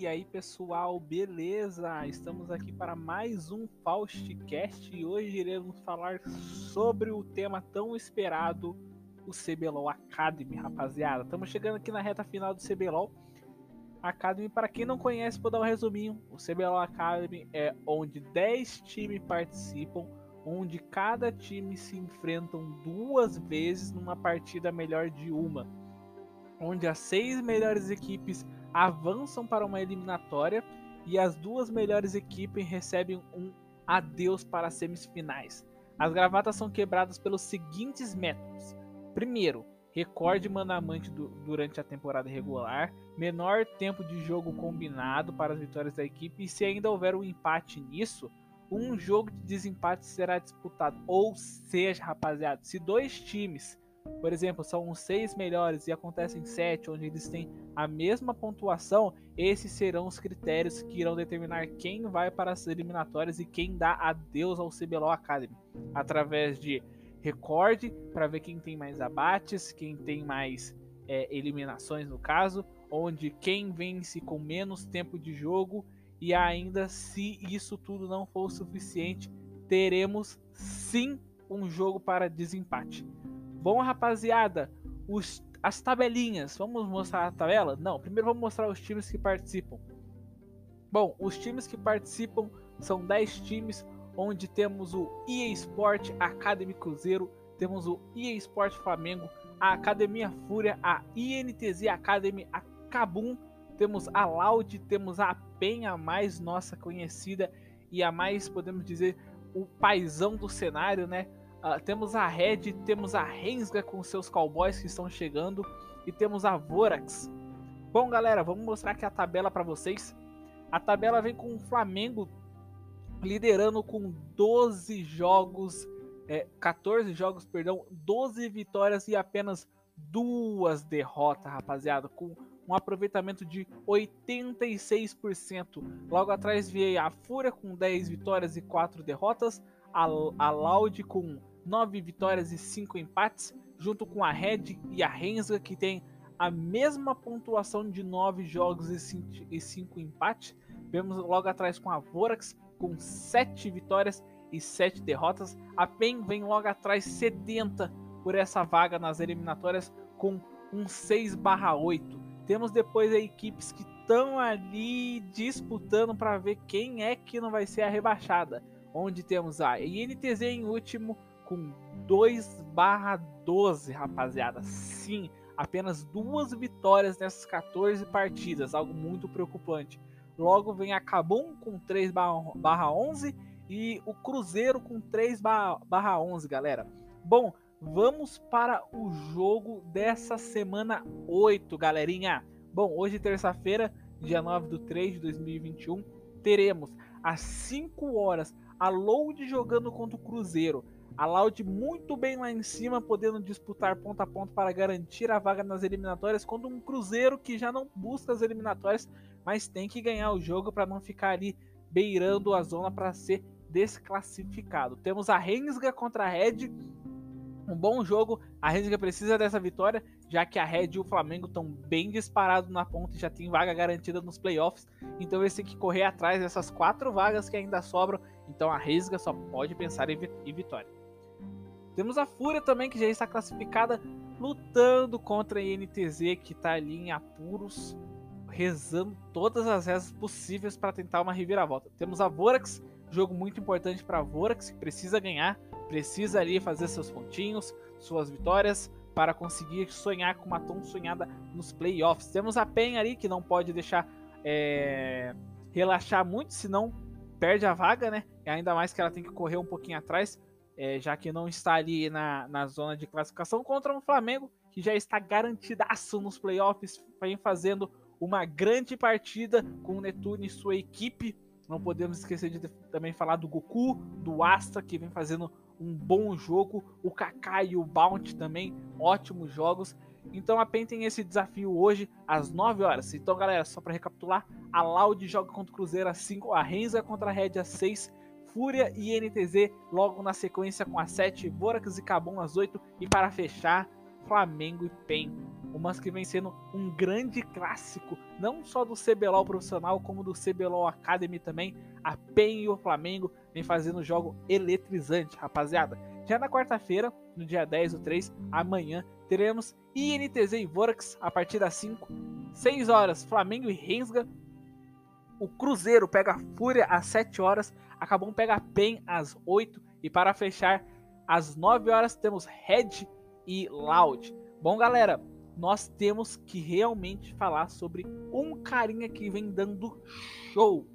E aí pessoal, beleza? Estamos aqui para mais um Faustcast e hoje iremos falar sobre o tema tão esperado, o CBLOL Academy, rapaziada. Estamos chegando aqui na reta final do CBLOL Academy. Para quem não conhece, vou dar um resuminho. O CBLOL Academy é onde 10 times participam, onde cada time se enfrentam duas vezes numa partida melhor de uma, onde as seis melhores equipes avançam para uma eliminatória e as duas melhores equipes recebem um adeus para as semifinais. As gravatas são quebradas pelos seguintes métodos: primeiro, recorde manamante do, durante a temporada regular, menor tempo de jogo combinado para as vitórias da equipe, e se ainda houver um empate nisso, um jogo de desempate será disputado. Ou seja, rapaziada, se dois times por exemplo, são os seis melhores e acontecem sete, onde eles têm a mesma pontuação, esses serão os critérios que irão determinar quem vai para as eliminatórias e quem dá adeus ao CBLOL Academy. Através de recorde, para ver quem tem mais abates, quem tem mais é, eliminações no caso, onde quem vence com menos tempo de jogo e ainda se isso tudo não for suficiente, teremos sim um jogo para desempate. Bom, rapaziada, os, as tabelinhas. Vamos mostrar a tabela? Não, primeiro vamos mostrar os times que participam. Bom, os times que participam são 10 times, onde temos o EA Sport Academy Cruzeiro, temos o EA Sport Flamengo, a Academia Fúria, a INTZ Academy, a Cabum, temos a Loud, temos a Penha mais nossa conhecida e a mais, podemos dizer, o paizão do cenário, né? Uh, temos a Red, temos a Rensga com seus cowboys que estão chegando e temos a Vorax. Bom, galera, vamos mostrar aqui a tabela para vocês. A tabela vem com o Flamengo liderando com 12 jogos, é, 14 jogos, perdão, 12 vitórias e apenas duas derrotas, rapaziada, com um aproveitamento de 86%. Logo atrás veio a Fúria com 10 vitórias e 4 derrotas, a, a Loud com 9 vitórias e 5 empates, junto com a Red e a Rensga, que tem a mesma pontuação de 9 jogos e 5 empates. Vemos logo atrás com a Vorax, com 7 vitórias e 7 derrotas. A PEN vem logo atrás sedenta por essa vaga nas eliminatórias com um 6/8. Temos depois equipes que estão ali disputando para ver quem é que não vai ser a rebaixada. Onde temos a INTZ em último com 2 barra 12, rapaziada. Sim, apenas duas vitórias nessas 14 partidas, algo muito preocupante. Logo vem a Cabum com 3 barra 11 e o Cruzeiro com 3 barra 11, galera. Bom, vamos para o jogo dessa semana 8, galerinha. Bom, hoje terça-feira, dia 9 de 3 de 2021, teremos às 5 horas a Load jogando contra o Cruzeiro. A Loud muito bem lá em cima, podendo disputar ponto a ponto para garantir a vaga nas eliminatórias contra um Cruzeiro que já não busca as eliminatórias, mas tem que ganhar o jogo para não ficar ali beirando a zona para ser desclassificado. Temos a Rensga contra a Red, um bom jogo. A Rensga precisa dessa vitória, já que a Red e o Flamengo estão bem disparados na ponta e já tem vaga garantida nos playoffs. Então eles têm que correr atrás dessas quatro vagas que ainda sobram. Então a Rensga só pode pensar em vitória. Temos a Fúria também, que já está classificada, lutando contra a INTZ, que está ali em apuros, rezando todas as rezas possíveis para tentar uma reviravolta. Temos a Vorax, jogo muito importante para a Vorax, que precisa ganhar, precisa ali fazer seus pontinhos, suas vitórias, para conseguir sonhar com uma tão sonhada nos playoffs. Temos a PEN ali, que não pode deixar é, relaxar muito, senão perde a vaga, né? E ainda mais que ela tem que correr um pouquinho atrás é, já que não está ali na, na zona de classificação, contra um Flamengo que já está garantidaço nos playoffs, vem fazendo uma grande partida com o Netuno e sua equipe. Não podemos esquecer de também falar do Goku, do Astra, que vem fazendo um bom jogo, o Kaká e o Bounty também, ótimos jogos. Então a PEN tem esse desafio hoje às 9 horas. Então, galera, só para recapitular, a Loud joga contra o Cruzeiro às 5, a Renza contra a Red às 6 Fúria e NTZ logo na sequência com as 7, Vorax e Cabum às 8 e para fechar, Flamengo e PEN mas que vem sendo um grande clássico, não só do CBLOL profissional, como do CBLOL Academy também. A PEN e o Flamengo vem fazendo jogo eletrizante, rapaziada. Já na quarta-feira, no dia 10 do 3, amanhã, teremos INTZ e Vorax a partir das 5, 6 horas, Flamengo e Rensga. O Cruzeiro pega Fúria às 7 horas, Acabou pega PEN às 8 e para fechar, às 9 horas temos Red e Loud. Bom, galera, nós temos que realmente falar sobre um carinha que vem dando show,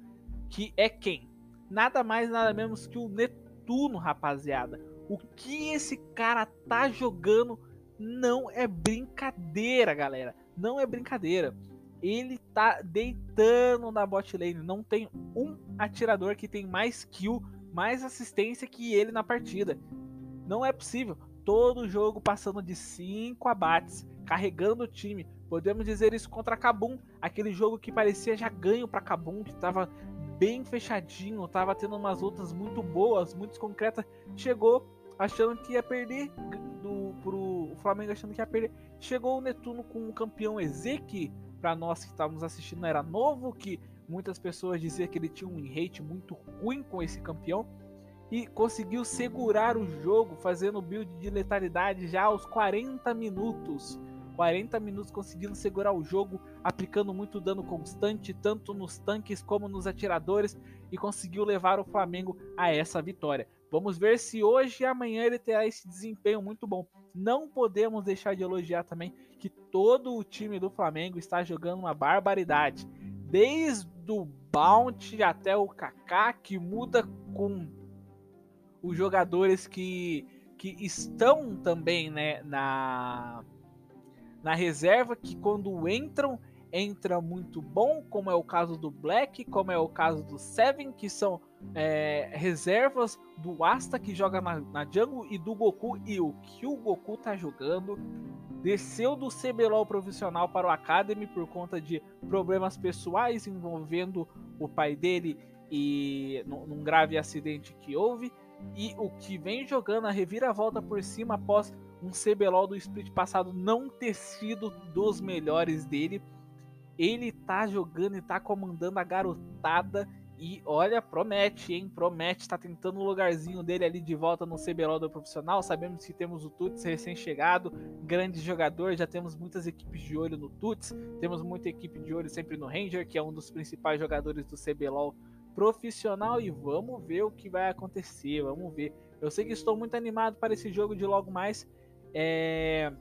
que é quem? Nada mais, nada menos que o Netuno, rapaziada. O que esse cara tá jogando não é brincadeira, galera. Não é brincadeira. Ele tá deitando na bot lane. Não tem um atirador que tem mais kill, mais assistência que ele na partida. Não é possível. Todo jogo passando de 5 abates, carregando o time. Podemos dizer isso contra Kabum, aquele jogo que parecia já ganho para Kabum, que tava bem fechadinho, tava tendo umas lutas muito boas, muito concretas. Chegou achando que ia perder do, pro Flamengo achando que ia perder. Chegou o Netuno com o campeão Ezek, para nós que estávamos assistindo era novo, que muitas pessoas diziam que ele tinha um hate muito ruim com esse campeão e conseguiu segurar o jogo fazendo build de letalidade já aos 40 minutos. 40 minutos conseguindo segurar o jogo, aplicando muito dano constante, tanto nos tanques como nos atiradores, e conseguiu levar o Flamengo a essa vitória. Vamos ver se hoje e amanhã ele terá esse desempenho muito bom. Não podemos deixar de elogiar também que todo o time do Flamengo está jogando uma barbaridade. Desde o Bounty até o Kaká, que muda com os jogadores que, que estão também né, na, na reserva, que quando entram entra muito bom, como é o caso do Black, como é o caso do Seven, que são é, reservas do Asta que joga na, na jungle e do Goku. E o que o Goku tá jogando desceu do CBLOL profissional para o Academy por conta de problemas pessoais envolvendo o pai dele e num grave acidente que houve. E o que vem jogando a reviravolta por cima após um CBLOL do split passado não ter sido dos melhores dele ele tá jogando e tá comandando a garotada. E olha, promete, hein? Promete, tá tentando o lugarzinho dele ali de volta no CBLOL do profissional. Sabemos que temos o Tuts recém-chegado, grande jogador, já temos muitas equipes de olho no Tuts, temos muita equipe de olho sempre no Ranger, que é um dos principais jogadores do CBLOL profissional. E vamos ver o que vai acontecer, vamos ver. Eu sei que estou muito animado para esse jogo de logo mais. É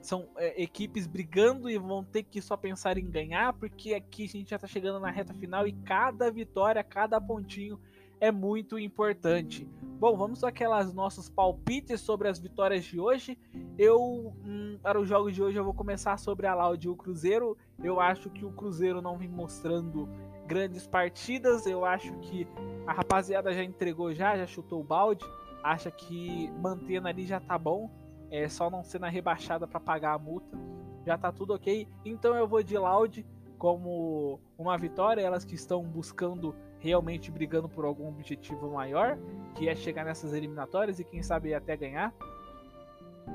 são é, equipes brigando e vão ter que só pensar em ganhar, porque aqui a gente já está chegando na reta final e cada vitória, cada pontinho é muito importante. Bom, vamos aquelas nossos palpites sobre as vitórias de hoje. Eu, hum, para os jogos de hoje, eu vou começar sobre a Loud e o Cruzeiro. Eu acho que o Cruzeiro não vem mostrando grandes partidas. Eu acho que a rapaziada já entregou já, já chutou o balde. Acha que mantendo ali já tá bom é só não ser na rebaixada para pagar a multa. Já tá tudo ok. Então eu vou de Loud como uma vitória, elas que estão buscando realmente brigando por algum objetivo maior, que é chegar nessas eliminatórias e quem sabe até ganhar.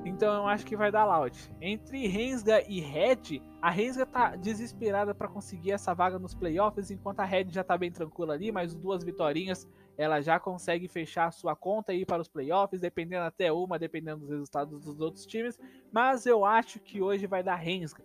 Então eu acho que vai dar Loud. Entre Rensga e Red, a Rensga tá desesperada para conseguir essa vaga nos playoffs, enquanto a Red já tá bem tranquila ali, mas duas vitórias ela já consegue fechar sua conta ir para os playoffs, dependendo até uma, dependendo dos resultados dos outros times. Mas eu acho que hoje vai dar Rensga.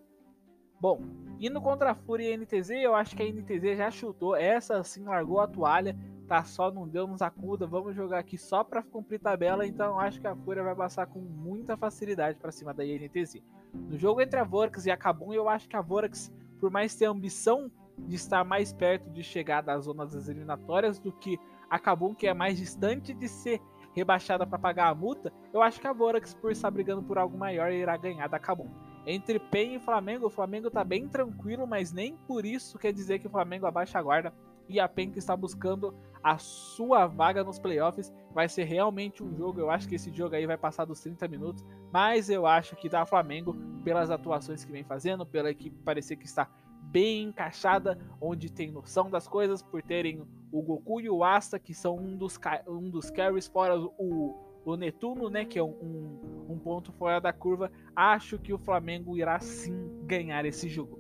Bom, indo contra a Fúria e a NTZ, eu acho que a NTZ já chutou. Essa sim largou a toalha, tá só, não deu nos acuda. Vamos jogar aqui só para cumprir tabela. Então acho que a Fúria vai passar com muita facilidade para cima da INTZ. No jogo entre a Vorax e a Kabum, eu acho que a Vorax, por mais ter ambição de estar mais perto de chegar das zonas das eliminatórias do que a Kabum, que é mais distante de ser rebaixada para pagar a multa, eu acho que a Vorax, por estar brigando por algo maior, irá ganhar da Kabum. Entre PEN e Flamengo, o Flamengo tá bem tranquilo, mas nem por isso quer dizer que o Flamengo abaixa a guarda. E a PEN que está buscando a sua vaga nos playoffs. Vai ser realmente um jogo. Eu acho que esse jogo aí vai passar dos 30 minutos. Mas eu acho que dá Flamengo pelas atuações que vem fazendo, pela equipe parecer que está bem encaixada, onde tem noção das coisas, por terem o Goku e o Asta, que são um dos, um dos carries, fora o, o Netuno, né, que é um, um, ponto fora da curva, acho que o Flamengo irá sim ganhar esse jogo.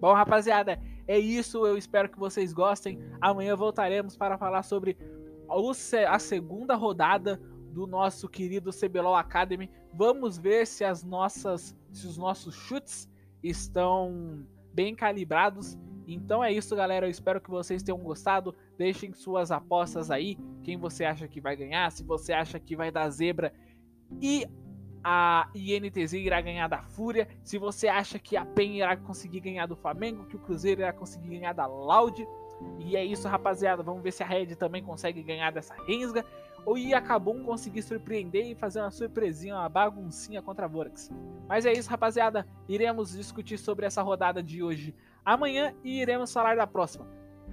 Bom, rapaziada, é isso. Eu espero que vocês gostem. Amanhã voltaremos para falar sobre a segunda rodada do nosso querido CBLOL Academy. Vamos ver se as nossas, se os nossos chutes estão bem calibrados. Então é isso, galera. Eu espero que vocês tenham gostado. Deixem suas apostas aí. Quem você acha que vai ganhar? Se você acha que vai dar zebra e a INTZ irá ganhar da Fúria. Se você acha que a PEN irá conseguir ganhar do Flamengo, que o Cruzeiro irá conseguir ganhar da Loud. E é isso, rapaziada. Vamos ver se a Red também consegue ganhar dessa Rensga. Ou ia Cabum conseguir surpreender e fazer uma surpresinha, uma baguncinha contra a Vorax. Mas é isso, rapaziada. Iremos discutir sobre essa rodada de hoje amanhã e iremos falar da próxima.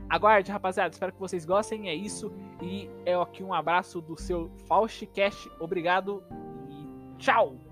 Aguarde, rapaziada. Espero que vocês gostem. É isso. E é aqui um abraço do seu Faustcast. Obrigado e tchau!